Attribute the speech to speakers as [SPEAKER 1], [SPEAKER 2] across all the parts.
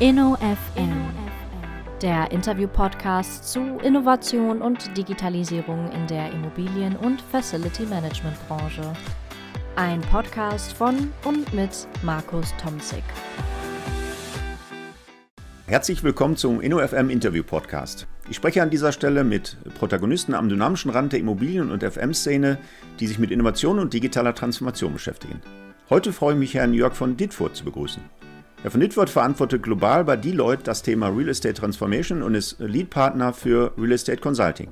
[SPEAKER 1] InnoFM, der Interview-Podcast zu Innovation und Digitalisierung in der Immobilien- und Facility-Management-Branche. Ein Podcast von und mit Markus Tomzig.
[SPEAKER 2] Herzlich willkommen zum InnoFM Interview Podcast. Ich spreche an dieser Stelle mit Protagonisten am dynamischen Rand der Immobilien- und FM-Szene, die sich mit Innovation und digitaler Transformation beschäftigen. Heute freue ich mich, Herrn Jörg von Ditfurt zu begrüßen. Herr von Ditfurt verantwortet global bei Deloitte das Thema Real Estate Transformation und ist Leadpartner für Real Estate Consulting.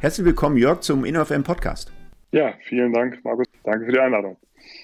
[SPEAKER 2] Herzlich willkommen, Jörg, zum InnoFM Podcast.
[SPEAKER 3] Ja, vielen Dank, Markus. Danke für die Einladung.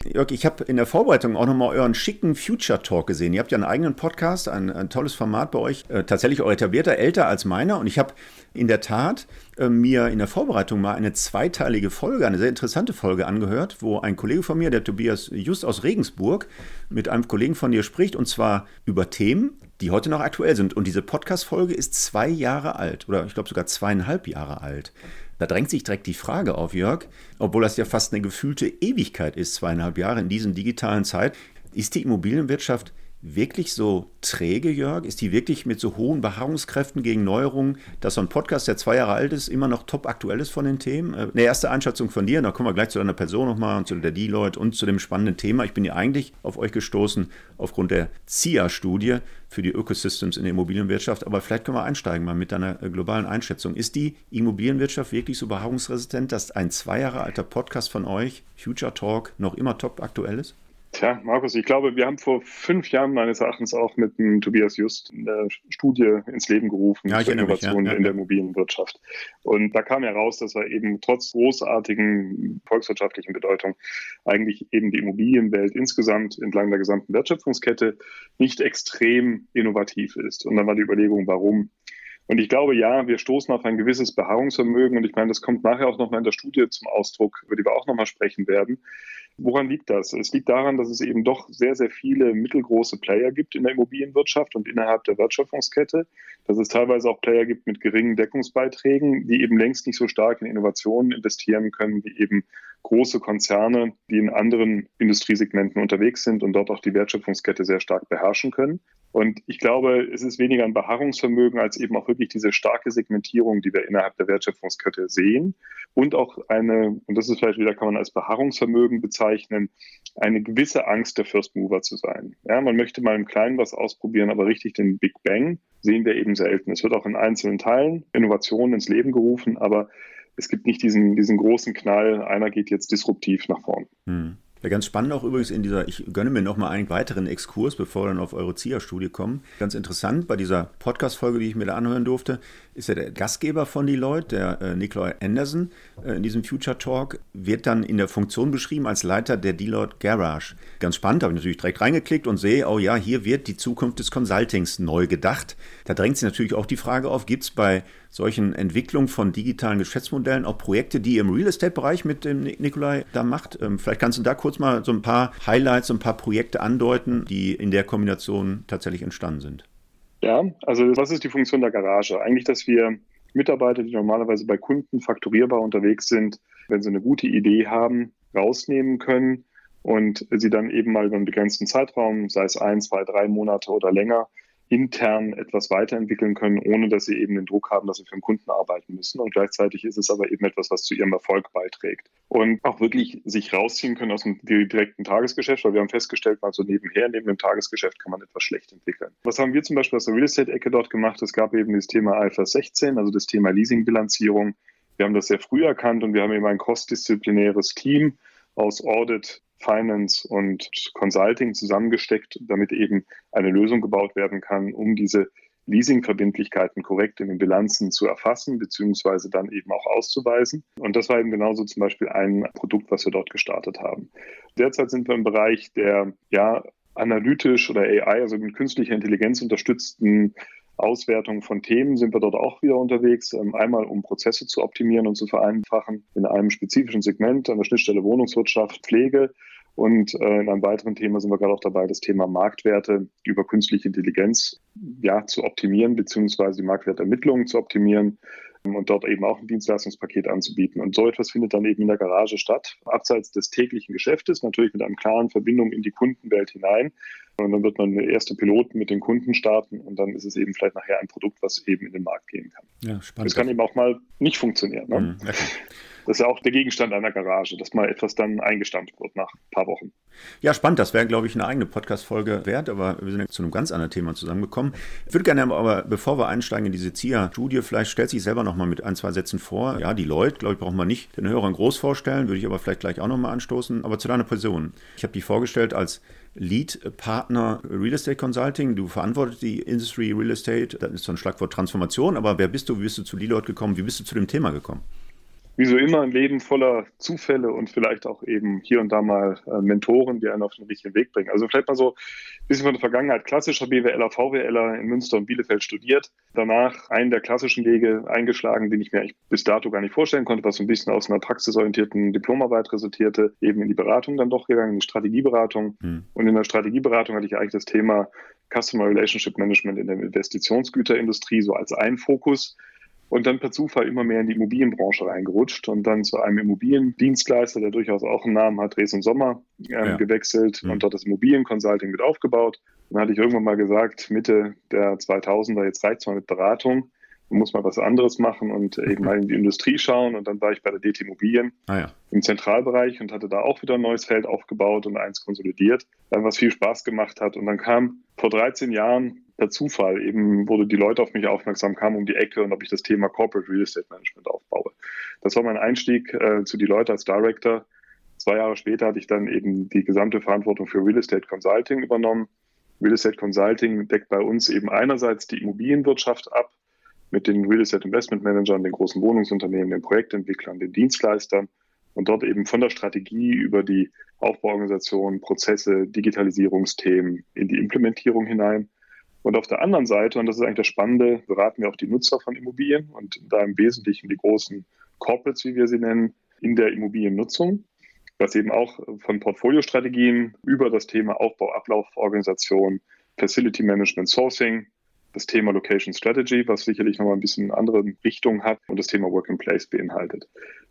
[SPEAKER 2] Jörg, ich habe in der Vorbereitung auch nochmal euren schicken Future Talk gesehen. Ihr habt ja einen eigenen Podcast, ein, ein tolles Format bei euch, äh, tatsächlich auch etablierter, älter als meiner. Und ich habe in der Tat äh, mir in der Vorbereitung mal eine zweiteilige Folge, eine sehr interessante Folge angehört, wo ein Kollege von mir, der Tobias Just aus Regensburg, mit einem Kollegen von dir spricht und zwar über Themen, die heute noch aktuell sind. Und diese Podcast-Folge ist zwei Jahre alt oder ich glaube sogar zweieinhalb Jahre alt. Da drängt sich direkt die Frage auf, Jörg, obwohl das ja fast eine gefühlte Ewigkeit ist, zweieinhalb Jahre in diesen digitalen Zeit, ist die Immobilienwirtschaft wirklich so träge, Jörg? Ist die wirklich mit so hohen Beharrungskräften gegen Neuerungen, dass so ein Podcast, der zwei Jahre alt ist, immer noch top aktuell ist von den Themen? Äh, eine erste Einschätzung von dir, dann kommen wir gleich zu deiner Person nochmal und zu der Deloitte und zu dem spannenden Thema. Ich bin ja eigentlich auf euch gestoßen aufgrund der CIA-Studie für die Ökosystems in der Immobilienwirtschaft, aber vielleicht können wir einsteigen mal mit deiner äh, globalen Einschätzung. Ist die Immobilienwirtschaft wirklich so beharrungsresistent, dass ein zwei Jahre alter Podcast von euch, Future Talk, noch immer top aktuell ist?
[SPEAKER 3] Tja, Markus, ich glaube, wir haben vor fünf Jahren meines Erachtens auch mit dem Tobias Just eine Studie ins Leben gerufen
[SPEAKER 2] ja,
[SPEAKER 3] zur Innovation
[SPEAKER 2] ja, ja,
[SPEAKER 3] in der Immobilienwirtschaft. Und da kam heraus, dass wir eben trotz großartigen volkswirtschaftlichen Bedeutung eigentlich eben die Immobilienwelt insgesamt entlang der gesamten Wertschöpfungskette nicht extrem innovativ ist. Und dann war die Überlegung, warum? Und ich glaube, ja, wir stoßen auf ein gewisses Beharrungsvermögen. Und ich meine, das kommt nachher auch nochmal in der Studie zum Ausdruck, über die wir auch nochmal sprechen werden. Woran liegt das? Es liegt daran, dass es eben doch sehr, sehr viele mittelgroße Player gibt in der Immobilienwirtschaft und innerhalb der Wertschöpfungskette. Dass es teilweise auch Player gibt mit geringen Deckungsbeiträgen, die eben längst nicht so stark in Innovationen investieren können wie eben große Konzerne, die in anderen Industriesegmenten unterwegs sind und dort auch die Wertschöpfungskette sehr stark beherrschen können. Und ich glaube, es ist weniger ein Beharrungsvermögen als eben auch wirklich diese starke Segmentierung, die wir innerhalb der Wertschöpfungskette sehen. Und auch eine, und das ist vielleicht wieder, kann man als Beharrungsvermögen bezeichnen, eine gewisse Angst der First Mover zu sein. Ja, man möchte mal im Kleinen was ausprobieren, aber richtig den Big Bang sehen wir eben selten. Es wird auch in einzelnen Teilen Innovationen ins Leben gerufen, aber es gibt nicht diesen, diesen großen Knall, einer geht jetzt disruptiv nach vorn.
[SPEAKER 2] Hm. Ja, ganz spannend auch übrigens in dieser, ich gönne mir nochmal einen weiteren Exkurs, bevor wir dann auf eure ZIA-Studie kommen. Ganz interessant bei dieser Podcast-Folge, die ich mir da anhören durfte, ist ja der Gastgeber von Deloitte, der äh, Nikolai Anderson, äh, in diesem Future Talk, wird dann in der Funktion beschrieben als Leiter der Deloitte Garage. Ganz spannend, habe ich natürlich direkt reingeklickt und sehe, oh ja, hier wird die Zukunft des Consultings neu gedacht. Da drängt sich natürlich auch die Frage auf, gibt es bei solchen Entwicklungen von digitalen Geschäftsmodellen auch Projekte, die ihr im Real Estate-Bereich mit dem Nikolai da macht? Ähm, vielleicht kannst du da kurz mal so ein paar Highlights, ein paar Projekte andeuten, die in der Kombination tatsächlich entstanden sind.
[SPEAKER 3] Ja, also was ist die Funktion der Garage? Eigentlich, dass wir Mitarbeiter, die normalerweise bei Kunden fakturierbar unterwegs sind, wenn sie eine gute Idee haben, rausnehmen können und sie dann eben mal über einen begrenzten Zeitraum, sei es ein, zwei, drei Monate oder länger, intern etwas weiterentwickeln können, ohne dass sie eben den Druck haben, dass sie für den Kunden arbeiten müssen. Und gleichzeitig ist es aber eben etwas, was zu ihrem Erfolg beiträgt. Und auch wirklich sich rausziehen können aus dem direkten Tagesgeschäft, weil wir haben festgestellt, mal so nebenher, neben dem Tagesgeschäft kann man etwas schlecht entwickeln. Was haben wir zum Beispiel aus der Real Estate-Ecke dort gemacht? Es gab eben das Thema IFRS 16, also das Thema Leasingbilanzierung. Wir haben das sehr früh erkannt und wir haben eben ein kostdisziplinäres Team aus Audit, Finance und Consulting zusammengesteckt, damit eben eine Lösung gebaut werden kann, um diese Leasingverbindlichkeiten korrekt in den Bilanzen zu erfassen, beziehungsweise dann eben auch auszuweisen. Und das war eben genauso zum Beispiel ein Produkt, was wir dort gestartet haben. Derzeit sind wir im Bereich der, ja, analytisch oder AI, also mit künstlicher Intelligenz unterstützten Auswertung von Themen sind wir dort auch wieder unterwegs. Ähm, einmal, um Prozesse zu optimieren und zu vereinfachen in einem spezifischen Segment an der Schnittstelle Wohnungswirtschaft, Pflege. Und äh, in einem weiteren Thema sind wir gerade auch dabei, das Thema Marktwerte über künstliche Intelligenz ja, zu optimieren, beziehungsweise die Marktwertermittlungen zu optimieren. und dort eben auch ein Dienstleistungspaket anzubieten. Und so etwas findet dann eben in der Garage statt, abseits des täglichen Geschäftes, natürlich mit einer klaren Verbindung in die Kundenwelt hinein. Und dann wird man erste Piloten mit den Kunden starten und dann ist es eben vielleicht nachher ein Produkt, was eben in den Markt gehen kann. Ja, spannend. Das kann eben auch mal nicht funktionieren. Ne? Mhm, okay. Das ist ja auch der Gegenstand einer Garage, dass mal etwas dann eingestampft wird nach ein paar Wochen.
[SPEAKER 2] Ja, spannend. Das wäre, glaube ich, eine eigene Podcast-Folge wert, aber wir sind ja zu einem ganz anderen Thema zusammengekommen. Ich würde gerne aber, bevor wir einsteigen in diese ZIA-Studie, vielleicht stellt sich selber noch mal mit ein, zwei Sätzen vor. Ja, die Leute, glaube ich, brauchen wir nicht den Hörern groß vorstellen, würde ich aber vielleicht gleich auch noch mal anstoßen. Aber zu deiner Person. Ich habe dich vorgestellt als Lead-Partner Real Estate Consulting. Du verantwortest die Industry Real Estate. Das ist so ein Schlagwort Transformation. Aber wer bist du? Wie bist du zu Deloitte gekommen? Wie bist du zu dem Thema gekommen?
[SPEAKER 3] Wie so immer ein Leben voller Zufälle und vielleicht auch eben hier und da mal äh, Mentoren, die einen auf den richtigen Weg bringen. Also vielleicht mal so ein bisschen von der Vergangenheit. Klassischer BWLer, VWLer in Münster und Bielefeld studiert. Danach einen der klassischen Wege eingeschlagen, den ich mir bis dato gar nicht vorstellen konnte, was so ein bisschen aus einer praxisorientierten Diplomarbeit resultierte, eben in die Beratung dann doch gegangen, in die Strategieberatung. Hm. Und in der Strategieberatung hatte ich eigentlich das Thema Customer Relationship Management in der Investitionsgüterindustrie so als ein Fokus und dann per Zufall immer mehr in die Immobilienbranche reingerutscht und dann zu einem Immobiliendienstleister, der durchaus auch einen Namen hat, Dres und Sommer, ähm, ja. gewechselt mhm. und dort das Immobilienconsulting mit aufgebaut. Dann hatte ich irgendwann mal gesagt, Mitte der 2000er, jetzt reicht es mal mit Beratung, man muss mal was anderes machen und eben mal in die Industrie schauen. Und dann war ich bei der DT Immobilien ah, ja. im Zentralbereich und hatte da auch wieder ein neues Feld aufgebaut und eins konsolidiert, was viel Spaß gemacht hat. Und dann kam vor 13 Jahren per Zufall eben wurde die Leute auf mich aufmerksam, kamen um die Ecke und ob ich das Thema Corporate Real Estate Management aufbaue. Das war mein Einstieg äh, zu die Leute als Director. Zwei Jahre später hatte ich dann eben die gesamte Verantwortung für Real Estate Consulting übernommen. Real Estate Consulting deckt bei uns eben einerseits die Immobilienwirtschaft ab mit den Real Estate Investment Managern, den großen Wohnungsunternehmen, den Projektentwicklern, den Dienstleistern und dort eben von der Strategie über die Aufbauorganisation, Prozesse, Digitalisierungsthemen in die Implementierung hinein und auf der anderen Seite, und das ist eigentlich das Spannende, beraten wir auch die Nutzer von Immobilien und da im Wesentlichen die großen Corporates, wie wir sie nennen, in der Immobiliennutzung, was eben auch von Portfoliostrategien über das Thema Aufbau, Ablauf, Organisation, Facility Management, Sourcing, das Thema Location Strategy, was sicherlich nochmal ein bisschen andere Richtung hat und das Thema Work in Place beinhaltet.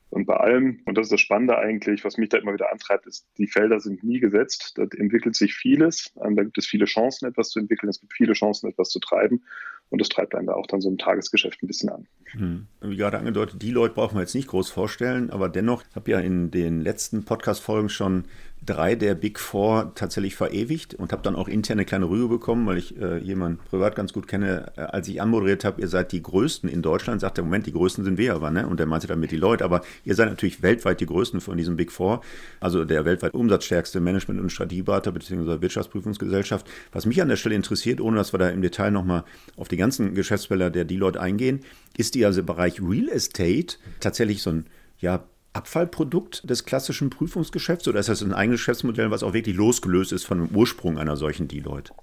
[SPEAKER 3] Und bei allem, und das ist das Spannende eigentlich, was mich da immer wieder antreibt, ist, die Felder sind nie gesetzt. Da entwickelt sich vieles. Da gibt es viele Chancen, etwas zu entwickeln. Es gibt viele Chancen, etwas zu treiben. Und das treibt einen da auch dann so im Tagesgeschäft ein bisschen an.
[SPEAKER 2] Hm. Wie gerade angedeutet, die Leute brauchen wir jetzt nicht groß vorstellen, aber dennoch, ich habe ja in den letzten Podcast-Folgen schon drei der Big Four tatsächlich verewigt und habe dann auch interne kleine Rüge bekommen, weil ich äh, jemanden privat ganz gut kenne. Äh, als ich anmoderiert habe, ihr seid die Größten in Deutschland, sagt der Moment, die Größten sind wir aber, ne? Und der meinte damit die Leute, aber ihr seid natürlich weltweit die Größten von diesem Big Four, also der weltweit umsatzstärkste Management- und Strategieberater bzw. Wirtschaftsprüfungsgesellschaft. Was mich an der Stelle interessiert, ohne dass wir da im Detail nochmal auf die ganzen Geschäftsfelder der Deloitte eingehen, ist die also Bereich Real Estate tatsächlich so ein ja, Abfallprodukt des klassischen Prüfungsgeschäfts oder ist das ein eigenes Geschäftsmodell, was auch wirklich losgelöst ist von dem Ursprung einer solchen Deloitte?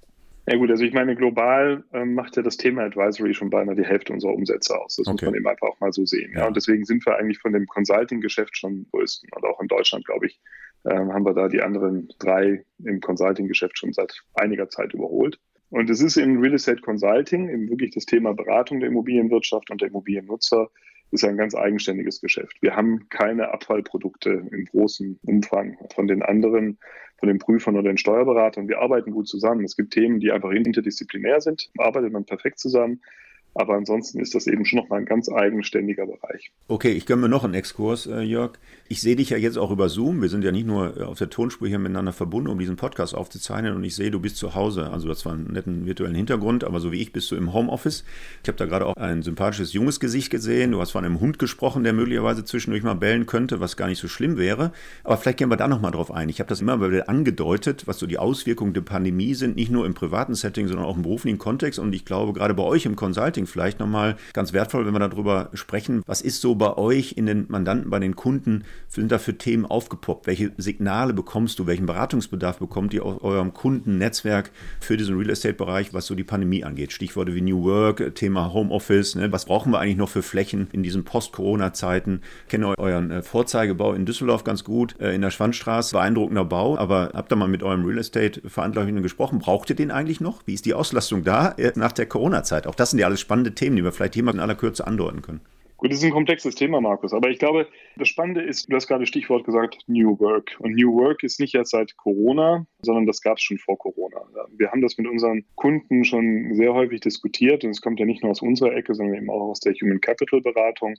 [SPEAKER 3] Ja gut, also ich meine, global ähm, macht ja das Thema Advisory schon beinahe die Hälfte unserer Umsätze aus. Das okay. muss man eben einfach auch mal so sehen. Ja. ja. Und deswegen sind wir eigentlich von dem Consulting-Geschäft schon größten. Und auch in Deutschland, glaube ich, ähm, haben wir da die anderen drei im Consulting-Geschäft schon seit einiger Zeit überholt. Und es ist im Real Estate Consulting eben wirklich das Thema Beratung der Immobilienwirtschaft und der Immobiliennutzer ist ein ganz eigenständiges Geschäft. Wir haben keine Abfallprodukte im großen Umfang von den anderen, von den Prüfern oder den Steuerberatern. Wir arbeiten gut zusammen. Es gibt Themen, die einfach interdisziplinär sind, arbeitet man perfekt zusammen. Aber ansonsten ist das eben schon nochmal ein ganz eigenständiger Bereich.
[SPEAKER 2] Okay, ich gönne mir noch einen Exkurs, äh, Jörg. Ich sehe dich ja jetzt auch über Zoom. Wir sind ja nicht nur äh, auf der Tonspur hier miteinander verbunden, um diesen Podcast aufzuzeichnen. Und ich sehe, du bist zu Hause. Also du hast zwar einen netten virtuellen Hintergrund, aber so wie ich bist du im Homeoffice. Ich habe da gerade auch ein sympathisches junges Gesicht gesehen. Du hast von einem Hund gesprochen, der möglicherweise zwischendurch mal bellen könnte, was gar nicht so schlimm wäre. Aber vielleicht gehen wir da nochmal drauf ein. Ich habe das immer wieder angedeutet, was so die Auswirkungen der Pandemie sind, nicht nur im privaten Setting, sondern auch im beruflichen Kontext. Und ich glaube, gerade bei euch im Consulting Marketing vielleicht nochmal ganz wertvoll, wenn wir darüber sprechen. Was ist so bei euch in den Mandanten, bei den Kunden, sind da für Themen aufgepoppt? Welche Signale bekommst du? Welchen Beratungsbedarf bekommt ihr aus eurem Kundennetzwerk für diesen Real Estate-Bereich, was so die Pandemie angeht? Stichworte wie New Work, Thema Homeoffice. Ne? Was brauchen wir eigentlich noch für Flächen in diesen Post-Corona-Zeiten? Ich kenne euren äh, Vorzeigebau in Düsseldorf ganz gut, äh, in der Schwandstraße. Beeindruckender Bau, aber habt ihr mal mit eurem Real Estate-Verantwortlichen gesprochen? Braucht ihr den eigentlich noch? Wie ist die Auslastung da äh, nach der Corona-Zeit? Auch das sind ja alles spannende spannende Themen, die wir vielleicht mal in aller Kürze andeuten können.
[SPEAKER 3] Gut, das ist ein komplexes Thema, Markus. Aber ich glaube, das Spannende ist, du hast gerade Stichwort gesagt, New Work. Und New Work ist nicht erst seit Corona, sondern das gab es schon vor Corona. Wir haben das mit unseren Kunden schon sehr häufig diskutiert und es kommt ja nicht nur aus unserer Ecke, sondern eben auch aus der Human Capital Beratung.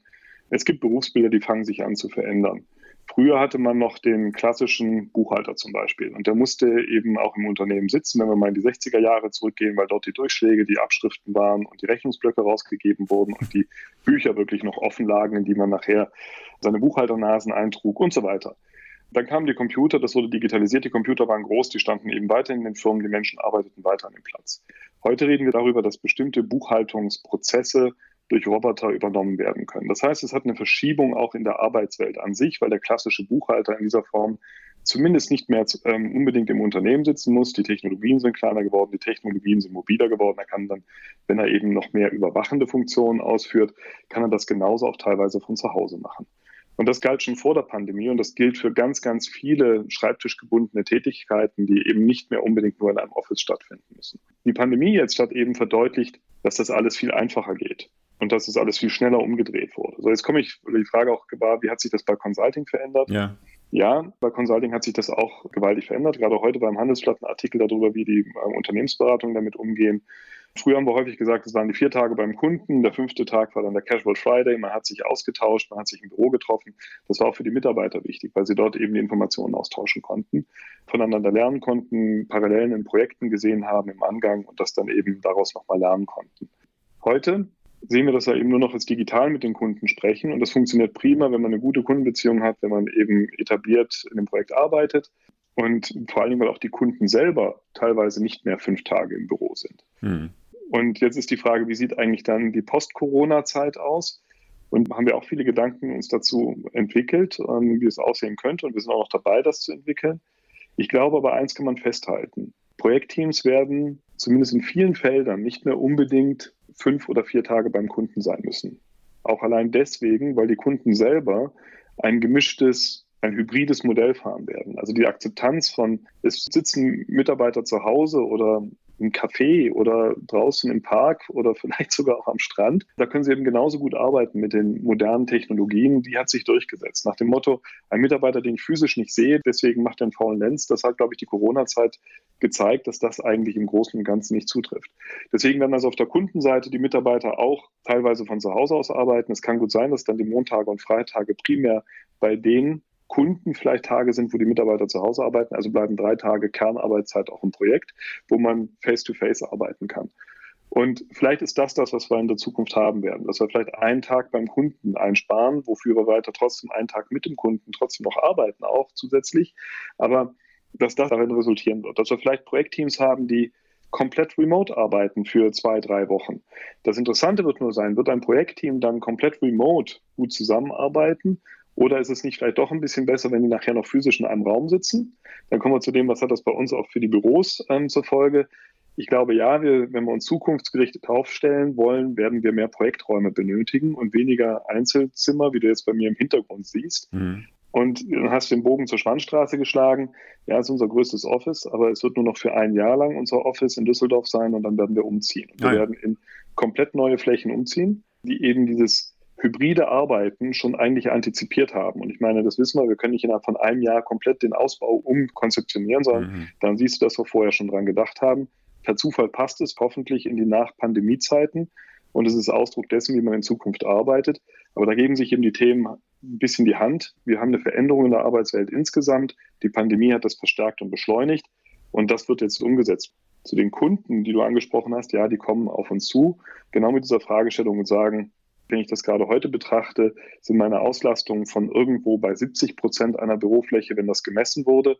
[SPEAKER 3] Es gibt Berufsbilder, die fangen sich an zu verändern. Früher hatte man noch den klassischen Buchhalter zum Beispiel und der musste eben auch im Unternehmen sitzen, wenn wir mal in die 60er Jahre zurückgehen, weil dort die Durchschläge, die Abschriften waren und die Rechnungsblöcke rausgegeben wurden und die Bücher wirklich noch offen lagen, in die man nachher seine Buchhalternasen eintrug und so weiter. Dann kamen die Computer, das wurde digitalisiert, die Computer waren groß, die standen eben weiter in den Firmen, die Menschen arbeiteten weiter an dem Platz. Heute reden wir darüber, dass bestimmte Buchhaltungsprozesse durch Roboter übernommen werden können. Das heißt, es hat eine Verschiebung auch in der Arbeitswelt an sich, weil der klassische Buchhalter in dieser Form zumindest nicht mehr ähm, unbedingt im Unternehmen sitzen muss. Die Technologien sind kleiner geworden, die Technologien sind mobiler geworden. Er kann dann, wenn er eben noch mehr überwachende Funktionen ausführt, kann er das genauso auch teilweise von zu Hause machen. Und das galt schon vor der Pandemie und das gilt für ganz, ganz viele schreibtischgebundene Tätigkeiten, die eben nicht mehr unbedingt nur in einem Office stattfinden müssen. Die Pandemie jetzt hat eben verdeutlicht, dass das alles viel einfacher geht und dass es alles viel schneller umgedreht wurde. So, jetzt komme ich, oder die Frage auch gewahr, wie hat sich das bei Consulting verändert?
[SPEAKER 2] Ja.
[SPEAKER 3] Ja, bei Consulting hat sich das auch gewaltig verändert. Gerade heute beim Handelsblatt ein Artikel darüber, wie die äh, Unternehmensberatungen damit umgehen. Früher haben wir häufig gesagt, es waren die vier Tage beim Kunden, der fünfte Tag war dann der Casual Friday, man hat sich ausgetauscht, man hat sich im Büro getroffen. Das war auch für die Mitarbeiter wichtig, weil sie dort eben die Informationen austauschen konnten, voneinander lernen konnten, Parallelen in Projekten gesehen haben im Angang und das dann eben daraus nochmal lernen konnten. Heute sehen wir das ja eben nur noch als digital mit den Kunden sprechen. Und das funktioniert prima, wenn man eine gute Kundenbeziehung hat, wenn man eben etabliert in dem Projekt arbeitet. Und vor allen Dingen, weil auch die Kunden selber teilweise nicht mehr fünf Tage im Büro sind. Hm. Und jetzt ist die Frage, wie sieht eigentlich dann die Post-Corona-Zeit aus? Und haben wir auch viele Gedanken uns dazu entwickelt, ähm, wie es aussehen könnte. Und wir sind auch noch dabei, das zu entwickeln. Ich glaube aber, eins kann man festhalten. Projektteams werden zumindest in vielen Feldern nicht mehr unbedingt fünf oder vier Tage beim Kunden sein müssen. Auch allein deswegen, weil die Kunden selber ein gemischtes, ein hybrides Modell fahren werden. Also die Akzeptanz von, es sitzen Mitarbeiter zu Hause oder im Café oder draußen im Park oder vielleicht sogar auch am Strand. Da können Sie eben genauso gut arbeiten mit den modernen Technologien. Die hat sich durchgesetzt. Nach dem Motto, ein Mitarbeiter, den ich physisch nicht sehe, deswegen macht er einen faulen Lenz. Das hat, glaube ich, die Corona-Zeit gezeigt, dass das eigentlich im Großen und Ganzen nicht zutrifft. Deswegen werden also auf der Kundenseite die Mitarbeiter auch teilweise von zu Hause aus arbeiten. Es kann gut sein, dass dann die Montage und Freitage primär bei denen Kunden vielleicht Tage sind, wo die Mitarbeiter zu Hause arbeiten. Also bleiben drei Tage Kernarbeitszeit auch im Projekt, wo man face-to-face -face arbeiten kann. Und vielleicht ist das das, was wir in der Zukunft haben werden, dass wir vielleicht einen Tag beim Kunden einsparen, wofür wir weiter trotzdem einen Tag mit dem Kunden trotzdem noch arbeiten, auch zusätzlich. Aber dass das darin resultieren wird, dass wir vielleicht Projektteams haben, die komplett remote arbeiten für zwei, drei Wochen. Das Interessante wird nur sein, wird ein Projektteam dann komplett remote gut zusammenarbeiten oder ist es nicht vielleicht doch ein bisschen besser, wenn die nachher noch physisch in einem Raum sitzen? Dann kommen wir zu dem, was hat das bei uns auch für die Büros ähm, zur Folge. Ich glaube, ja, wir, wenn wir uns zukunftsgerichtet aufstellen wollen, werden wir mehr Projekträume benötigen und weniger Einzelzimmer, wie du jetzt bei mir im Hintergrund siehst. Mhm. Und dann hast du den Bogen zur Schwannstraße geschlagen. Ja, ist unser größtes Office, aber es wird nur noch für ein Jahr lang unser Office in Düsseldorf sein und dann werden wir umziehen. Und wir Nein. werden in komplett neue Flächen umziehen, die eben dieses hybride Arbeiten schon eigentlich antizipiert haben. Und ich meine, das wissen wir, wir können nicht innerhalb von einem Jahr komplett den Ausbau umkonzeptionieren, sondern mhm. dann siehst du, dass wir vorher schon dran gedacht haben. Per Zufall passt es hoffentlich in die Nach-Pandemie-Zeiten und es ist Ausdruck dessen, wie man in Zukunft arbeitet. Aber da geben sich eben die Themen ein bisschen die Hand. Wir haben eine Veränderung in der Arbeitswelt insgesamt. Die Pandemie hat das verstärkt und beschleunigt und das wird jetzt umgesetzt. Zu den Kunden, die du angesprochen hast, ja, die kommen auf uns zu, genau mit dieser Fragestellung und sagen, wenn ich das gerade heute betrachte, sind meine Auslastungen von irgendwo bei 70 Prozent einer Bürofläche, wenn das gemessen wurde,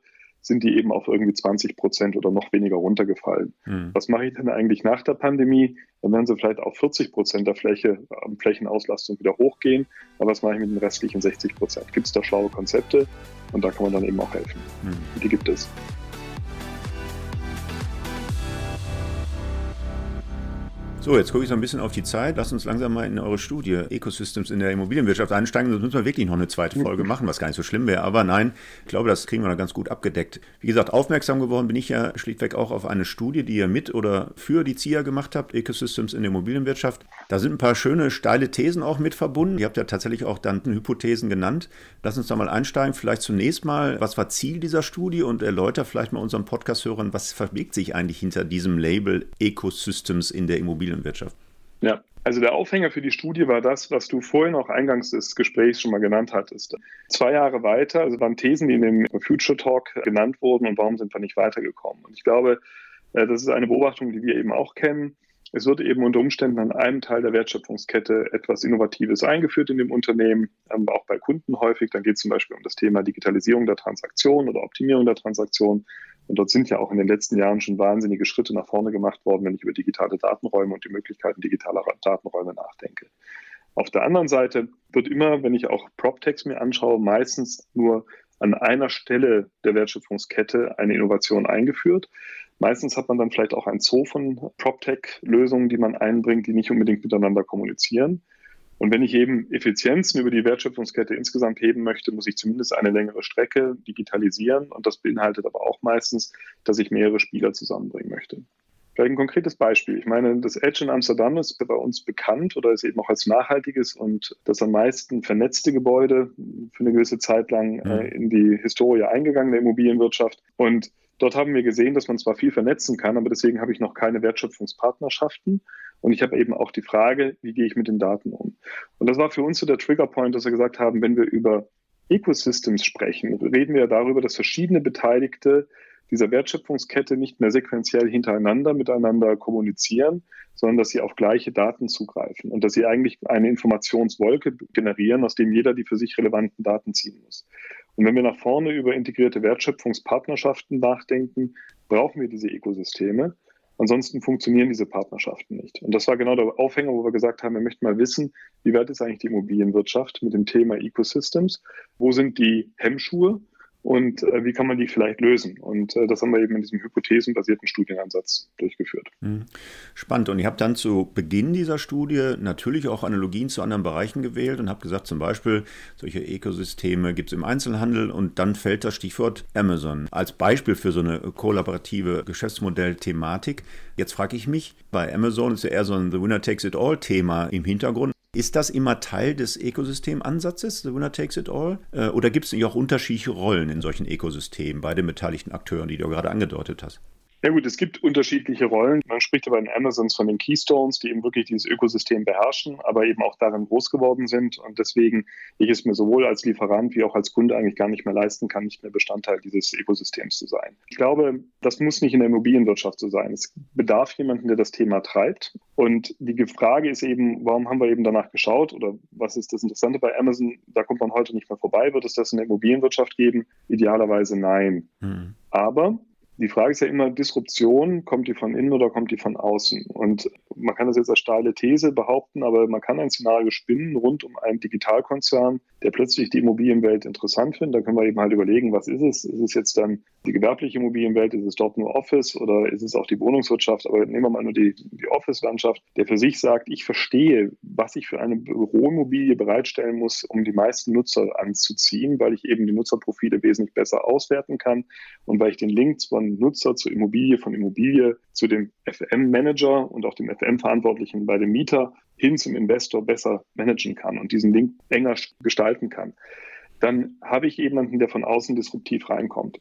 [SPEAKER 3] sind die eben auf irgendwie 20 Prozent oder noch weniger runtergefallen. Mhm. Was mache ich denn eigentlich nach der Pandemie? Dann werden sie vielleicht auf 40 Prozent der Fläche, äh, Flächenauslastung wieder hochgehen. Aber was mache ich mit den restlichen 60 Prozent? Gibt es da schlaue Konzepte? Und da kann man dann eben auch helfen. Mhm. Die gibt es.
[SPEAKER 2] So, jetzt gucke ich so ein bisschen auf die Zeit. Lass uns langsam mal in eure Studie Ecosystems in der Immobilienwirtschaft einsteigen. Sonst müssen wir wirklich noch eine zweite Folge machen, was gar nicht so schlimm wäre. Aber nein, ich glaube, das kriegen wir noch ganz gut abgedeckt. Wie gesagt, aufmerksam geworden bin ich ja schlichtweg auch auf eine Studie, die ihr mit oder für die ZIA gemacht habt, Ecosystems in der Immobilienwirtschaft. Da sind ein paar schöne, steile Thesen auch mit verbunden. Ihr habt ja tatsächlich auch dann Hypothesen genannt. Lass uns da mal einsteigen. Vielleicht zunächst mal, was war Ziel dieser Studie und erläuter vielleicht mal unseren Podcast-Hörern, was verbirgt sich eigentlich hinter diesem Label Ecosystems in der Immobilienwirtschaft? Immobilienwirtschaft.
[SPEAKER 3] Ja, also der Aufhänger für die Studie war das, was du vorhin auch eingangs des Gesprächs schon mal genannt hattest. Zwei Jahre weiter, also waren Thesen, die in dem Future Talk genannt wurden und warum sind wir nicht weitergekommen. Und ich glaube, äh, das ist eine Beobachtung, die wir eben auch kennen. Es wird eben unter Umständen an einem Teil der Wertschöpfungskette etwas Innovatives eingeführt in dem Unternehmen, ähm, auch bei Kunden häufig. Dann geht es zum Beispiel um das Thema Digitalisierung der Transaktion oder Optimierung der Transaktion. Und dort sind ja auch in den letzten Jahren schon wahnsinnige Schritte nach vorne gemacht worden, wenn ich über digitale Datenräume und die Möglichkeiten digitaler Datenräume nachdenke. Auf der anderen Seite wird immer, wenn ich auch PropTechs mir anschaue, meistens nur an einer Stelle der Wertschöpfungskette eine Innovation eingeführt. Meistens hat man dann vielleicht auch ein Zoo von PropTech-Lösungen, die man einbringt, die nicht unbedingt miteinander kommunizieren. Und wenn ich eben Effizienzen über die Wertschöpfungskette insgesamt heben möchte, muss ich zumindest eine längere Strecke digitalisieren. Und das beinhaltet aber auch meistens, dass ich mehrere Spieler zusammenbringen möchte. Vielleicht ein konkretes Beispiel. Ich meine, das Edge in Amsterdam ist bei uns bekannt oder ist eben auch als nachhaltiges und das am meisten vernetzte Gebäude für eine gewisse Zeit lang äh, in die Historie eingegangen der Immobilienwirtschaft. Und Dort haben wir gesehen, dass man zwar viel vernetzen kann, aber deswegen habe ich noch keine Wertschöpfungspartnerschaften. Und ich habe eben auch die Frage, wie gehe ich mit den Daten um? Und das war für uns so der Triggerpoint, dass wir gesagt haben, wenn wir über Ecosystems sprechen, reden wir darüber, dass verschiedene Beteiligte dieser Wertschöpfungskette nicht mehr sequenziell hintereinander miteinander kommunizieren, sondern dass sie auf gleiche Daten zugreifen und dass sie eigentlich eine Informationswolke generieren, aus dem jeder die für sich relevanten Daten ziehen muss. Und wenn wir nach vorne über integrierte Wertschöpfungspartnerschaften nachdenken, brauchen wir diese Ökosysteme. Ansonsten funktionieren diese Partnerschaften nicht. Und das war genau der Aufhänger, wo wir gesagt haben, wir möchten mal wissen, wie weit ist eigentlich die Immobilienwirtschaft mit dem Thema Ecosystems? Wo sind die Hemmschuhe? Und äh, wie kann man die vielleicht lösen. Und äh, das haben wir eben in diesem hypothesenbasierten Studienansatz durchgeführt.
[SPEAKER 2] Mhm. Spannend. Und ihr habt dann zu Beginn dieser Studie natürlich auch Analogien zu anderen Bereichen gewählt und habt gesagt, zum Beispiel, solche Ökosysteme gibt es im Einzelhandel und dann fällt das Stichwort Amazon als Beispiel für so eine kollaborative Geschäftsmodell-Thematik. Jetzt frage ich mich, bei Amazon ist ja eher so ein The Winner Takes It All-Thema im Hintergrund. Ist das immer Teil des Ökosystemansatzes, the winner takes it all? Äh, oder gibt es auch unterschiedliche Rollen in solchen Ökosystemen bei den beteiligten Akteuren, die du gerade angedeutet hast?
[SPEAKER 3] Ja gut, es gibt unterschiedliche Rollen. Man spricht aber in Amazons von den Keystones, die eben wirklich dieses Ökosystem beherrschen, aber eben auch darin groß geworden sind und deswegen ich es mir sowohl als Lieferant wie auch als Kunde eigentlich gar nicht mehr leisten kann, nicht mehr Bestandteil dieses Ökosystems zu sein. Ich glaube, das muss nicht in der Immobilienwirtschaft so sein. Es bedarf jemanden, der das Thema treibt. Und die Frage ist eben, warum haben wir eben danach geschaut oder was ist das Interessante bei Amazon? Da kommt man heute nicht mehr vorbei. Wird es das in der Immobilienwirtschaft geben? Idealerweise nein. Mhm. Aber die Frage ist ja immer, Disruption, kommt die von innen oder kommt die von außen? Und man kann das jetzt als steile These behaupten, aber man kann ein Szenario spinnen rund um einen Digitalkonzern, der plötzlich die Immobilienwelt interessant findet. Da können wir eben halt überlegen, was ist es? Ist es jetzt dann die gewerbliche Immobilienwelt? Ist es dort nur Office oder ist es auch die Wohnungswirtschaft? Aber nehmen wir mal nur die, die Office-Landschaft, der für sich sagt, ich verstehe, was ich für eine Büroimmobilie bereitstellen muss, um die meisten Nutzer anzuziehen, weil ich eben die Nutzerprofile wesentlich besser auswerten kann und weil ich den Link von Nutzer zur Immobilie, von Immobilie zu dem FM-Manager und auch dem FM-Verantwortlichen bei dem Mieter hin zum Investor besser managen kann und diesen Link enger gestalten kann, dann habe ich jemanden, der von außen disruptiv reinkommt.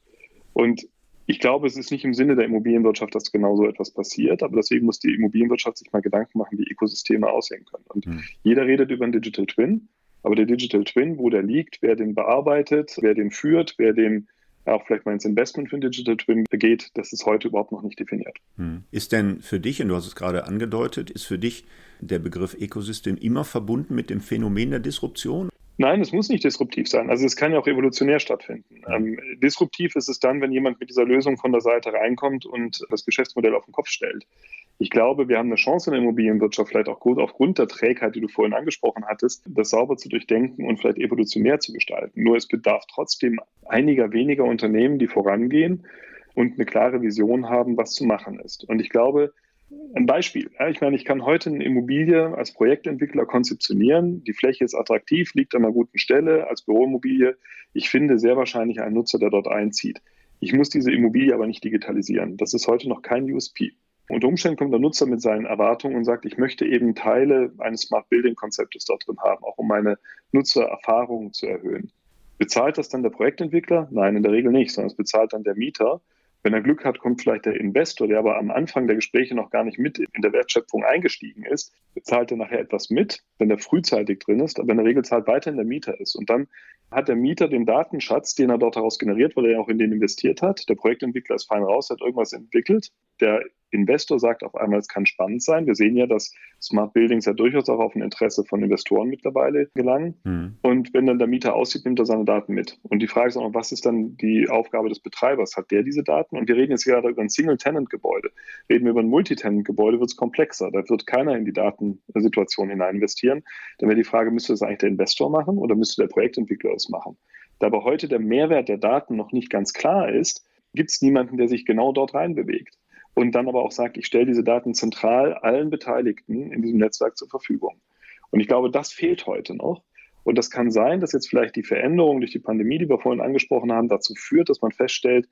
[SPEAKER 3] Und ich glaube, es ist nicht im Sinne der Immobilienwirtschaft, dass genau so etwas passiert, aber deswegen muss die Immobilienwirtschaft sich mal Gedanken machen, wie Ökosysteme aussehen können. Und mhm. jeder redet über einen Digital Twin, aber der Digital Twin, wo der liegt, wer den bearbeitet, wer den führt, wer den auch vielleicht mal ins Investment für den Digital Twin geht, das ist heute überhaupt noch nicht definiert.
[SPEAKER 2] Hm. Ist denn für dich, und du hast es gerade angedeutet, ist für dich der Begriff Ökosystem immer verbunden mit dem Phänomen der Disruption?
[SPEAKER 3] Nein, es muss nicht disruptiv sein. Also es kann ja auch evolutionär stattfinden. Ähm, disruptiv ist es dann, wenn jemand mit dieser Lösung von der Seite reinkommt und das Geschäftsmodell auf den Kopf stellt. Ich glaube, wir haben eine Chance in der Immobilienwirtschaft, vielleicht auch gut aufgrund der Trägheit, die du vorhin angesprochen hattest, das sauber zu durchdenken und vielleicht evolutionär zu gestalten. Nur es bedarf trotzdem einiger weniger Unternehmen, die vorangehen und eine klare Vision haben, was zu machen ist. Und ich glaube, Ein Beispiel. Ich meine, ich kann heute eine Immobilie als Projektentwickler konzeptionieren. Die Fläche ist attraktiv, liegt an einer guten Stelle als Büroimmobilie. Ich finde sehr wahrscheinlich einen Nutzer, der dort einzieht. Ich muss diese Immobilie aber nicht digitalisieren. Das ist heute noch kein USP. Unter Umständen kommt der Nutzer mit seinen Erwartungen und sagt, ich möchte eben Teile eines Smart Building Konzeptes dort drin haben, auch um meine Nutzererfahrung zu erhöhen. Bezahlt das dann der Projektentwickler? Nein, in der Regel nicht, sondern es bezahlt dann der Mieter. Wenn er Glück hat, kommt vielleicht der Investor, der aber am Anfang der Gespräche noch gar nicht mit in der Wertschöpfung eingestiegen ist, bezahlt er nachher etwas mit, wenn er frühzeitig drin ist, aber in der Regel zahlt weiterhin der Mieter ist. Und dann hat der Mieter den Datenschatz, den er dort daraus generiert, weil er ja auch in den investiert hat. Der Projektentwickler ist fein raus, hat irgendwas entwickelt. Der Investor sagt auf einmal, es kann spannend sein. Wir sehen ja, dass Smart Buildings ja durchaus auch auf ein Interesse von Investoren mittlerweile gelangen. Mhm. Und wenn dann der Mieter aussieht, nimmt er seine Daten mit. Und die Frage ist auch noch, was ist dann die Aufgabe des Betreibers? Hat der diese Daten? Und wir reden jetzt gerade über ein Single-Tenant-Gebäude. Reden wir über ein Multi-Tenant-Gebäude, wird es komplexer. Da wird keiner in die Datensituation hinein investieren. Dann wäre die Frage, müsste das eigentlich der Investor machen oder müsste der Projektentwickler es machen? Da aber heute der Mehrwert der Daten noch nicht ganz klar ist, gibt es niemanden, der sich genau dort reinbewegt und dann aber auch sagt, ich stelle diese Daten zentral allen Beteiligten in diesem Netzwerk zur Verfügung. Und ich glaube, das fehlt heute noch. Und das kann sein, dass jetzt vielleicht die Veränderung durch die Pandemie, die wir vorhin angesprochen haben, dazu führt, dass man feststellt,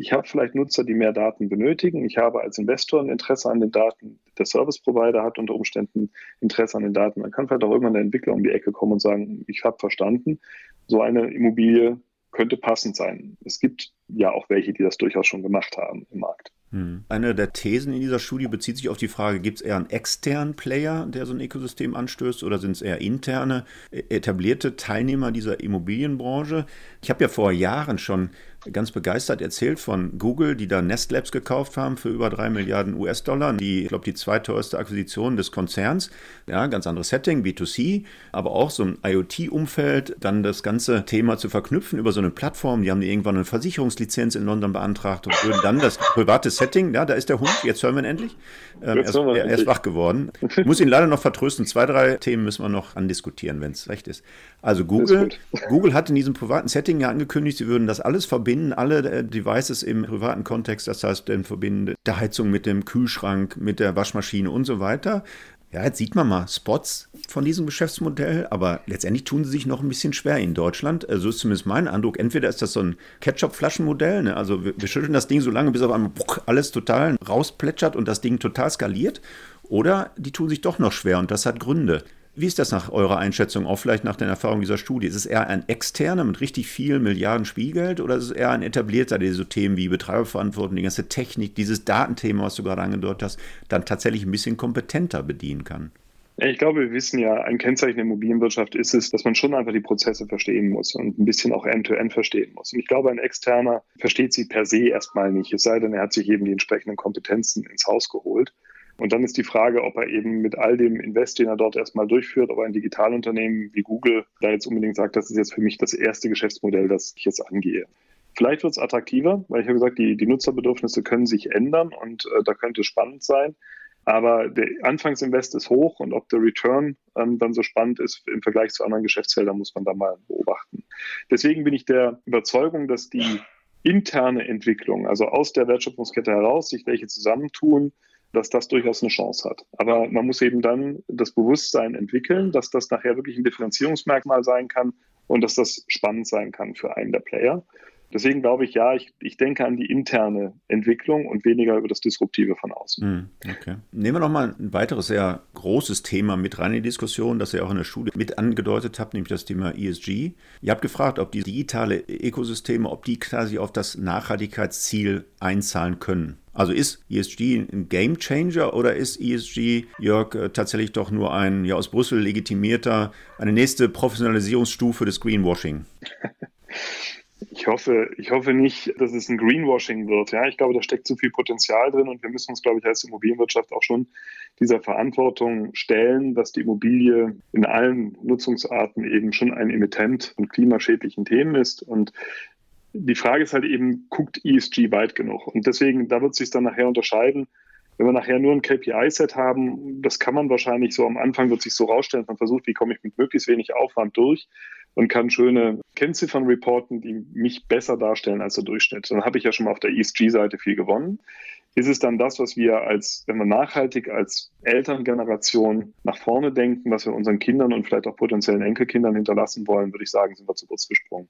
[SPEAKER 3] ich habe vielleicht Nutzer, die mehr Daten benötigen. Ich habe als Investor ein Interesse an den Daten. Der Service Provider hat unter Umständen Interesse an den Daten. Man kann vielleicht auch irgendwann der Entwickler um die Ecke kommen und sagen, ich habe verstanden, so eine Immobilie könnte passend sein. Es gibt ja auch welche, die das durchaus schon gemacht haben im Markt.
[SPEAKER 2] Hm. Eine der Thesen in dieser Studie bezieht sich auf die Frage, gibt es eher einen externen Player, der so ein Ökosystem anstößt, oder sind es eher interne, e-, etablierte Teilnehmer dieser Immobilienbranche? Ich habe ja vor Jahren schon ganz begeistert erzählt von Google, die da Nest Labs gekauft haben für über drei Milliarden US-Dollar. Die, ich glaube, die zweiteuerste Akquisition des Konzerns. Ja, ganz anderes Setting, B2C, aber auch so ein IoT-Umfeld, dann das ganze Thema zu verknüpfen über so eine Plattform. Die haben irgendwann eine Versicherungslizenz in London beantragt und würden dann das private Setting, ja, da ist der Hund, jetzt hören wir ihn endlich. Ähm, er, ist, er, er ist wach geworden. Ich muss ihn leider noch vertrösten. Zwei, drei Themen müssen wir noch andiskutieren, wenn es recht ist. Also Google, Google hat in diesem privaten Setting ja angekündigt, sie würden das alles verbinden, alle äh, Devices im privaten Kontext, das heißt, dann verbinden der Heizung mit dem Kühlschrank, mit der Waschmaschine und so weiter. Ja, jetzt sieht man mal Spots von diesem Geschäftsmodell, aber letztendlich tun sie sich noch ein bisschen schwer in Deutschland. So also ist zumindest mein Eindruck. Entweder ist das so ein Ketchup-Flaschenmodell, ne? also wir, wir, schütteln das Ding so lange, bis auf einmal alles total rausplätschert und das Ding total skaliert. Oder die tun sich doch noch schwer und das hat Gründe. Wie ist das nach eurer Einschätzung, auch vielleicht nach den Erfahrungen dieser Studie? Ist es eher ein externer mit richtig viel Milliarden Spielgeld oder ist es eher ein etablierter, der so Themen wie Betreiberverantwortung, die ganze Technik, dieses Datenthema, was du gerade angedeutet hast, dann tatsächlich ein bisschen kompetenter bedienen kann?
[SPEAKER 3] Ich glaube, wir wissen ja, ein Kennzeichen der Immobilienwirtschaft ist es, dass man schon einfach die Prozesse verstehen muss und ein bisschen auch end-to-end -End verstehen muss. Und ich glaube, ein Externer versteht sie per se erstmal nicht, es sei denn, er hat sich eben die entsprechenden Kompetenzen ins Haus geholt. Und dann ist die Frage, ob er eben mit all dem Invest, den er dort erstmal durchführt, ob ein Digitalunternehmen wie Google da jetzt unbedingt sagt, das ist jetzt für mich das erste Geschäftsmodell, das ich jetzt angehe. Vielleicht wird es attraktiver, weil ich habe gesagt, die, die Nutzerbedürfnisse können sich ändern und äh, da könnte es spannend sein. Aber der Anfangsinvest ist hoch und ob der Return ähm, dann so spannend ist im Vergleich zu anderen Geschäftsfeldern, muss man da mal beobachten. Deswegen bin ich der Überzeugung, dass die interne Entwicklung, also aus der Wertschöpfungskette heraus, sich welche zusammentun, dass das durchaus eine Chance hat. Aber man muss eben dann das Bewusstsein entwickeln, dass das nachher wirklich ein Differenzierungsmerkmal sein kann und dass das spannend sein kann für einen der Player. Deswegen glaube ich, ja, ich, ich denke an die interne Entwicklung und weniger über das Disruptive von außen. Hm,
[SPEAKER 2] okay. Nehmen wir nochmal ein weiteres sehr großes Thema mit rein in die Diskussion, das ihr auch in der Studie mit angedeutet habt, nämlich das Thema ESG. Ihr habt gefragt, ob die digitale Ökosysteme, ob die quasi auf das Nachhaltigkeitsziel einzahlen können. Also ist ESG ein Game Changer oder ist ESG, Jörg, äh, tatsächlich doch nur ein ja, aus Brüssel legitimierter, eine nächste Professionalisierungsstufe des Greenwashing?
[SPEAKER 3] Ich hoffe, ich hoffe nicht, dass es ein Greenwashing wird. Ja, ich glaube, da steckt zu viel Potenzial drin und wir müssen uns, glaube ich, als Immobilienwirtschaft auch schon dieser Verantwortung stellen, dass die Immobilie in allen Nutzungsarten eben schon ein Emittent von klimaschädlichen Themen ist. Und die Frage ist halt eben, guckt ESG weit genug? Und deswegen, da wird sich dann nachher unterscheiden. Wenn wir nachher nur ein KPI-Set haben, das kann man wahrscheinlich so am Anfang wird sich so rausstellen, dass man versucht, wie komme ich mit möglichst wenig Aufwand durch und kann schöne Kennziffern reporten, die mich besser darstellen als der Durchschnitt. Dann habe ich ja schon mal auf der ESG-Seite viel gewonnen. ist es dann das, was wir als, wenn wir nachhaltig als Elterngeneration nach vorne denken, was wir unseren Kindern und vielleicht auch potenziellen Enkelkindern hinterlassen wollen, würde ich sagen, sind wir zu kurz gesprungen.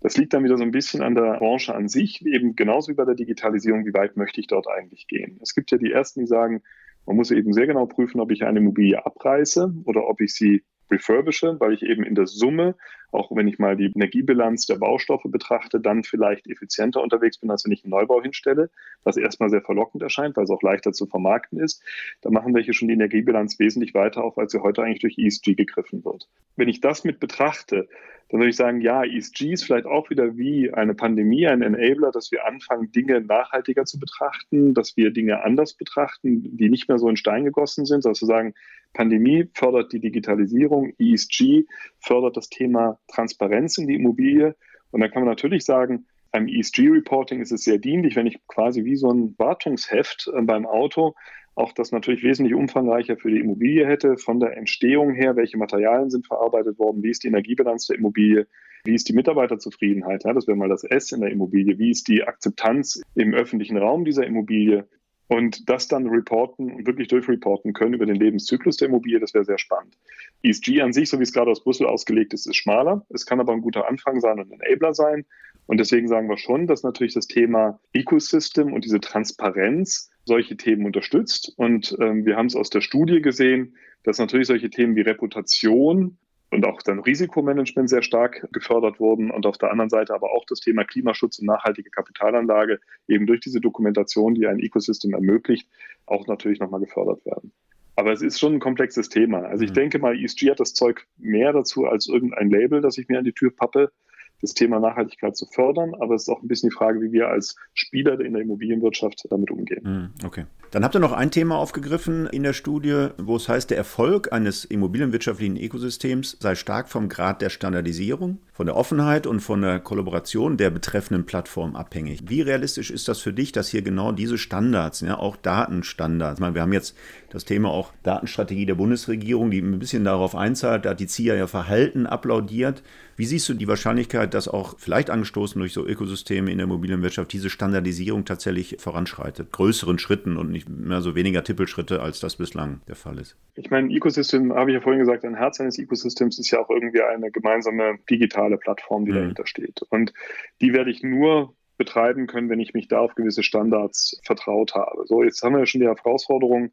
[SPEAKER 3] Das liegt dann wieder so ein bisschen an der Branche an sich, eben genauso wie bei der Digitalisierung, wie weit möchte ich dort eigentlich gehen. Es gibt ja die ersten, die sagen, man muss eben sehr genau prüfen, ob ich eine Immobilie abreiße oder ob ich sie refurbische, weil ich eben in der Summe, auch wenn ich mal die Energiebilanz der Baustoffe betrachte, dann vielleicht effizienter unterwegs bin, als wenn ich einen Neubau hinstelle, was erstmal sehr verlockend erscheint, weil es auch leichter zu vermarkten ist. Da machen welche schon die Energiebilanz wesentlich weiter auf, als sie heute eigentlich durch ESG gegriffen wird. Wenn ich das mit betrachte, dann würde ich sagen, ja, ESG ist vielleicht auch wieder wie eine Pandemie, ein Enabler, dass wir anfangen, Dinge nachhaltiger zu betrachten, dass wir Dinge anders betrachten, die nicht mehr so in Stein gegossen sind, sondern zu sagen, Pandemie fördert die Digitalisierung, ESG fördert das Thema Transparenz in die Immobilie. Und dann kann man natürlich sagen, beim ESG-Reporting ist es sehr dienlich, wenn ich quasi wie so ein Wartungsheft äh, beim Auto auch das natürlich wesentlich umfangreicher für die Immobilie hätte, von der Entstehung her, welche Materialien sind verarbeitet worden, wie ist die Energiebilanz der Immobilie, wie ist die Mitarbeiterzufriedenheit, ja, das wäre mal das S in der Immobilie, wie ist die Akzeptanz im öffentlichen Raum dieser Immobilie, und das dann reporten und wirklich durchreporten können über den Lebenszyklus der Immobilie, das wäre sehr spannend. ESG an sich, so wie es gerade aus Brüssel ausgelegt ist, ist schmaler. Es kann aber ein guter Anfang sein und ein Enabler sein. Und deswegen sagen wir schon, dass natürlich das Thema Ecosystem und diese Transparenz solche Themen unterstützt. Und ähm, wir haben es aus der Studie gesehen, dass natürlich solche Themen wie Reputation und auch dann Risikomanagement sehr stark gefördert wurden und auf der anderen Seite aber auch das Thema Klimaschutz und nachhaltige Kapitalanlage eben durch diese Dokumentation, die ein Ecosystem ermöglicht, auch natürlich nochmal gefördert werden. Aber es ist schon ein komplexes Thema. Also ich mhm. denke mal, ESG hat das Zeug mehr dazu als irgendein Label, das ich mir an die Tür pappe, das Thema Nachhaltigkeit zu fördern. Aber es ist auch ein bisschen die Frage, wie wir als Spieler in der Immobilienwirtschaft damit umgehen.
[SPEAKER 2] Mhm, okay. Dann habt ihr noch ein Thema aufgegriffen in der Studie, wo es heißt, der Erfolg eines immobilienwirtschaftlichen Ökosystems sei stark vom Grad der Standardisierung, von der Offenheit und von der Kollaboration der betreffenden Plattform abhängig. Wie realistisch ist das für dich, dass hier genau diese Standards, ja, auch Datenstandards, ich meine, wir haben jetzt das Thema auch Datenstrategie der Bundesregierung, die ein bisschen darauf einzahlt, da hat die ZIA ja Verhalten applaudiert. Wie siehst du die Wahrscheinlichkeit, dass auch vielleicht angestoßen durch so Ökosysteme in der Immobilienwirtschaft diese Standardisierung tatsächlich voranschreitet? Größeren Schritten und nicht mehr so weniger Tippelschritte, als das bislang der Fall ist.
[SPEAKER 3] Ich meine, Ecosystem, habe ich ja vorhin gesagt, ein Herz eines Ecosystems ist ja auch irgendwie eine gemeinsame digitale Plattform, die mhm. dahinter steht. Und die werde ich nur betreiben können, wenn ich mich da auf gewisse Standards vertraut habe. So, jetzt haben wir ja schon die Herausforderung,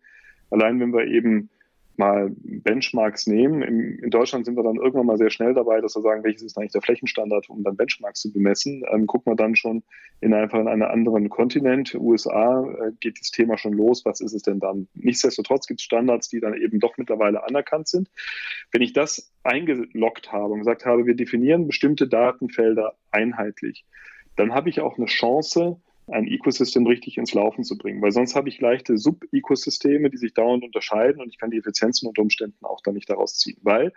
[SPEAKER 3] allein wenn wir eben mal Benchmarks nehmen. In, in, Deutschland sind wir dann irgendwann mal sehr schnell dabei, dass wir sagen, welches ist eigentlich der Flächenstandard, um dann Benchmarks zu bemessen. Ähm, gucken wir dann schon in einfach in einen anderen Kontinent, USA, äh, geht das Thema schon los. Was ist es denn dann? Nichtsdestotrotz gibt es Standards, die dann eben doch mittlerweile anerkannt sind. Wenn ich das eingeloggt habe und gesagt habe, wir definieren bestimmte Datenfelder einheitlich, dann habe ich auch eine Chance, ein Ecosystem richtig ins Laufen zu bringen. Weil sonst habe ich leichte Sub-Ecosysteme, die sich dauernd unterscheiden und ich kann die Effizienzen unter Umständen auch dann nicht daraus ziehen. Weil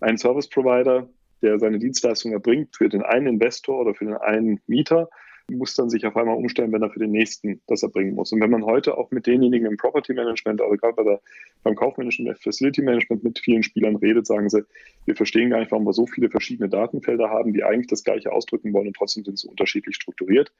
[SPEAKER 3] ein Service Provider, der seine Dienstleistung erbringt, für den einen Investor oder für den einen Mieter, muss dann sich auf einmal umstellen, wenn er für den nächsten das erbringen muss. Und wenn man heute auch mit denjenigen im Property Management, also gerade bei der, beim kaufmännischen Facility Management mit vielen Spielern redet, sagen sie, wir verstehen gar nicht, warum wir so viele verschiedene Datenfelder haben, die eigentlich das Gleiche ausdrücken wollen und trotzdem sind sie unterschiedlich strukturiert.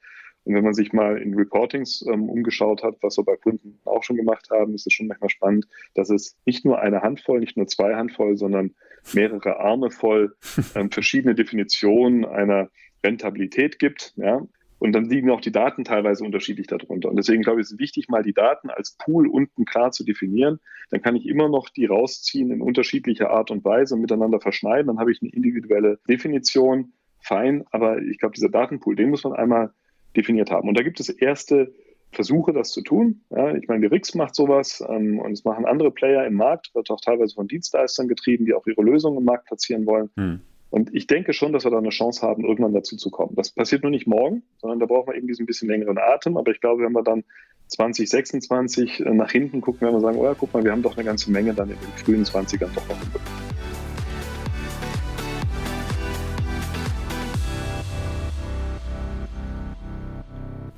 [SPEAKER 3] Und wenn man sich mal in Reportings ähm, umgeschaut hat, was wir bei Kunden auch schon gemacht haben, ist es schon manchmal spannend, dass es nicht nur eine Handvoll, nicht nur zwei Handvoll, sondern mehrere Arme voll ähm, verschiedene Definitionen einer Rentabilität gibt. Ja? Und dann liegen auch die Daten teilweise unterschiedlich darunter. Und deswegen glaube ich, ist es wichtig, mal die Daten als Pool unten klar zu definieren. Dann kann ich immer noch die rausziehen in unterschiedlicher Art und Weise und miteinander verschneiden. Dann habe ich eine individuelle Definition. Fein. Aber ich glaube, dieser Datenpool, den muss man einmal definiert haben. Und da gibt es erste Versuche, das zu tun. Ja, ich meine, die RIX macht sowas ähm, und es machen andere Player im Markt, wird auch teilweise von Dienstleistern getrieben, die auch ihre Lösungen im Markt platzieren wollen. Hm. Und ich denke schon, dass wir da eine Chance haben, irgendwann dazu zu kommen. Das passiert nur nicht morgen, sondern da brauchen wir eben diesen bisschen längeren Atem. Aber ich glaube, wenn wir dann 2026 äh, nach hinten gucken, werden wir sagen, oh ja, guck mal, wir haben doch eine ganze Menge dann in den frühen 20ern doch noch im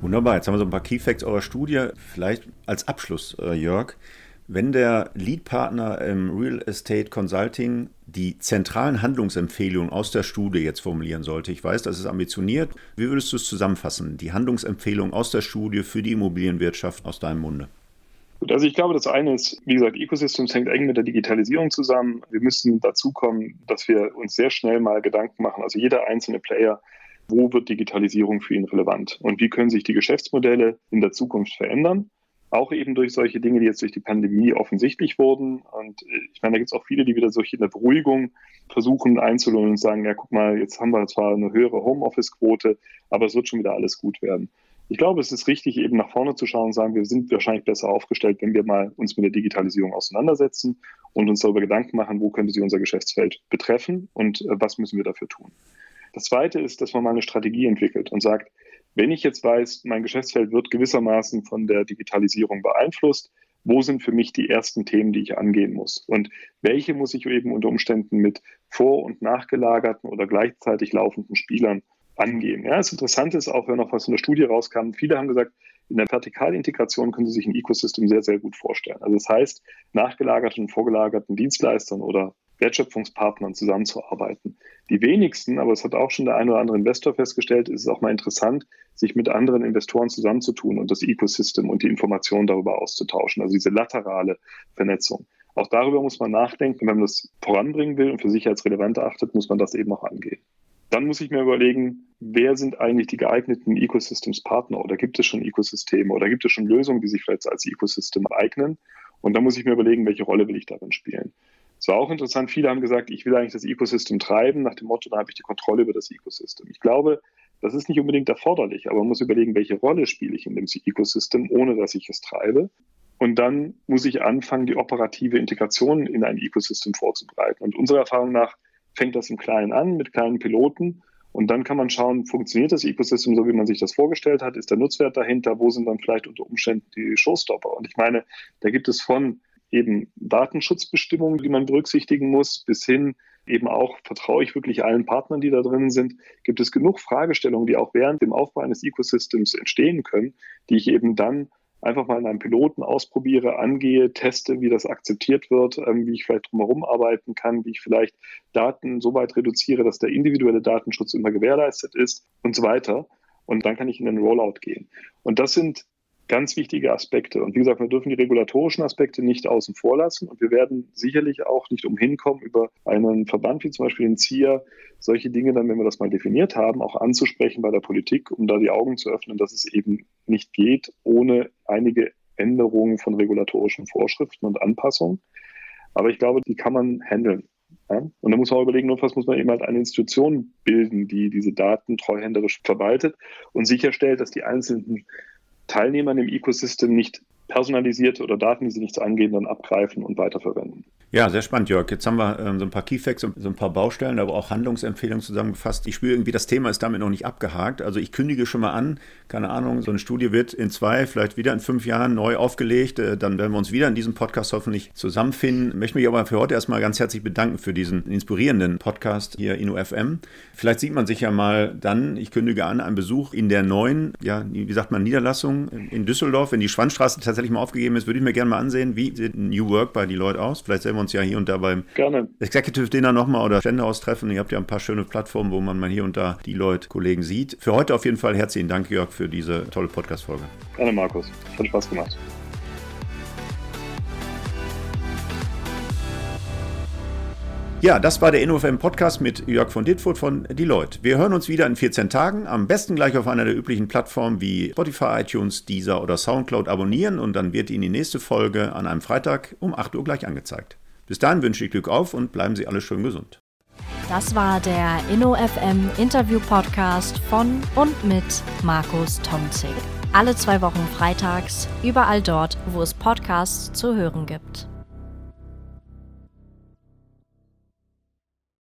[SPEAKER 2] Wunderbar, jetzt haben wir so ein paar Key Facts eurer Studie. Vielleicht als Abschluss, äh, Jörg. Wenn der Lead-Partner im Real Estate Consulting die zentralen Handlungsempfehlungen aus der Studie jetzt formulieren sollte, ich weiß, das ist ambitioniert, wie würdest du es zusammenfassen? Die Handlungsempfehlungen aus der Studie für die Immobilienwirtschaft aus deinem Munde?
[SPEAKER 3] Gut, also ich glaube, das eine ist, wie gesagt, Ecosystems hängt eng mit der Digitalisierung zusammen. Wir müssen dazu kommen, dass wir uns sehr schnell mal Gedanken machen, also jeder einzelne Player, wo wird Digitalisierung für ihn relevant und wie können sich die Geschäftsmodelle in der Zukunft verändern auch eben durch solche Dinge, die jetzt durch die Pandemie offensichtlich wurden. Und äh, ich meine, da gibt es auch viele, die wieder solche eine Beruhigung versuchen einzulullen und sagen, ja, guck mal, jetzt haben wir zwar eine höhere Homeoffice-Quote, aber es wird schon wieder alles gut werden. Ich glaube, es ist richtig, eben nach vorne zu schauen und sagen, wir sind wahrscheinlich besser aufgestellt, wenn wir mal uns mit der Digitalisierung auseinandersetzen und uns darüber Gedanken machen, wo könnte sie unser Geschäftsfeld betreffen und äh, was müssen wir dafür tun. Das Zweite ist, dass man mal eine Strategie entwickelt und sagt, wenn ich jetzt weiß, mein Geschäftsfeld wird gewissermaßen von der Digitalisierung beeinflusst, wo sind für mich die ersten Themen, die ich angehen muss? Und welche muss ich eben unter Umständen mit vor- und nachgelagerten oder gleichzeitig laufenden Spielern angehen? Ja, das Interessante ist auch, wenn noch was in der Studie rauskam, viele haben gesagt, in der Vertikalintegration können Sie sich ein Ecosystem sehr, sehr gut vorstellen. Also das heißt, nachgelagerten und vorgelagerten Dienstleistern oder Wertschöpfungspartnern zusammenzuarbeiten. Die wenigsten, aber es hat auch schon der ein oder andere Investor festgestellt, ist es auch mal interessant, sich mit anderen Investoren zusammenzutun und das Ecosystem und die Informationen darüber auszutauschen, also diese laterale Vernetzung. Auch darüber muss man nachdenken. Wenn man das voranbringen will und für sicherheitsrelevant achtet, muss man das eben auch angehen. Dann muss ich mir überlegen, wer sind eigentlich die geeigneten Ecosystems-Partner oder gibt es schon Ecosysteme oder gibt es schon Lösungen, die sich vielleicht als Ecosystem eignen? Und dann muss ich mir überlegen, welche Rolle will ich darin spielen. Es war auch interessant, viele haben gesagt, ich will eigentlich das Ecosystem treiben, nach dem Motto, da habe ich die Kontrolle über das Ecosystem. Ich glaube, das ist nicht unbedingt erforderlich, aber man muss überlegen, welche Rolle spiele ich in dem Ecosystem, ohne dass ich es treibe. Und dann muss ich anfangen, die operative Integration in ein Ecosystem vorzubereiten. Und unserer Erfahrung nach fängt das im Kleinen an, mit kleinen Piloten. Und dann kann man schauen, funktioniert das Ecosystem so, wie man sich das vorgestellt hat? Ist der Nutzwert dahinter? Wo sind dann vielleicht unter Umständen die Showstopper? Und ich meine, da gibt es von eben Datenschutzbestimmungen, die man berücksichtigen muss, bis hin eben auch, vertraue ich wirklich allen Partnern, die da drin sind, gibt es genug Fragestellungen, die auch während dem Aufbau eines Ecosystems entstehen können, die ich eben dann einfach mal in einem Piloten ausprobiere, angehe, teste, wie das akzeptiert wird, ähm, wie ich vielleicht drumherum arbeiten kann, wie ich vielleicht Daten so weit reduziere, dass der individuelle Datenschutz immer gewährleistet ist und so weiter. Und dann kann ich in den Rollout gehen. Und das sind ganz wichtige Aspekte. Und wie gesagt, wir dürfen die regulatorischen Aspekte nicht außen vor lassen. Und wir werden sicherlich auch nicht umhin kommen, über einen Verband wie zum Beispiel den ZIA solche Dinge dann, wenn wir das mal definiert haben, auch anzusprechen bei der Politik, um da die Augen zu öffnen, dass es eben nicht geht, ohne einige Änderungen von regulatorischen Vorschriften und Anpassungen. Aber ich glaube, die kann man handeln. Ja? Und da muss man auch überlegen, was muss man eben halt eine Institution bilden, die diese Daten treuhänderisch verwaltet und sicherstellt, dass die einzelnen Teilnehmern im Ecosystem nicht personalisierte oder Daten, die sie nichts angehen, dann abgreifen und weiterverwenden.
[SPEAKER 2] Ja, sehr spannend, Jörg. Jetzt haben wir ähm, so ein paar Keyfacts und so ein paar Baustellen, aber auch Handlungsempfehlungen zusammengefasst. Ich spüre irgendwie, das Thema ist damit noch nicht abgehakt. Also ich kündige schon mal an, keine Ahnung, so eine Studie wird in zwei, vielleicht wieder in fünf Jahren neu aufgelegt. Äh, dann werden wir uns wieder in diesem Podcast hoffentlich zusammenfinden. Ich möchte mich aber für heute erstmal ganz herzlich bedanken für diesen inspirierenden Podcast hier in UFM. Vielleicht sieht man sich ja mal dann, ich kündige an, einen Besuch in der neuen, ja, wie sagt man, Niederlassung in Düsseldorf, wenn die Schwannstraße tatsächlich mal aufgegeben ist, würde ich mir gerne mal ansehen, wie sieht New Work bei die Leute aus. Vielleicht sehen wir uns ja hier und da beim Gerne. Executive Dinner nochmal oder Ständeaustreffen. Ihr habt ja ein paar schöne Plattformen, wo man mal hier und da die Leute, Kollegen sieht. Für heute auf jeden Fall herzlichen Dank, Jörg, für diese tolle Podcast-Folge.
[SPEAKER 3] Gerne, Markus. Hat Spaß gemacht.
[SPEAKER 2] Ja, das war der InnoFM Podcast mit Jörg von Dittfurt von Deloitte. Wir hören uns wieder in 14 Tagen. Am besten gleich auf einer der üblichen Plattformen wie Spotify, iTunes, Deezer oder Soundcloud abonnieren und dann wird Ihnen die nächste Folge an einem Freitag um 8 Uhr gleich angezeigt. Bis dahin wünsche ich Glück auf und bleiben Sie alle schön gesund.
[SPEAKER 1] Das war der InnoFM Interview Podcast von und mit Markus Tomzig. Alle zwei Wochen freitags, überall dort, wo es Podcasts zu hören gibt.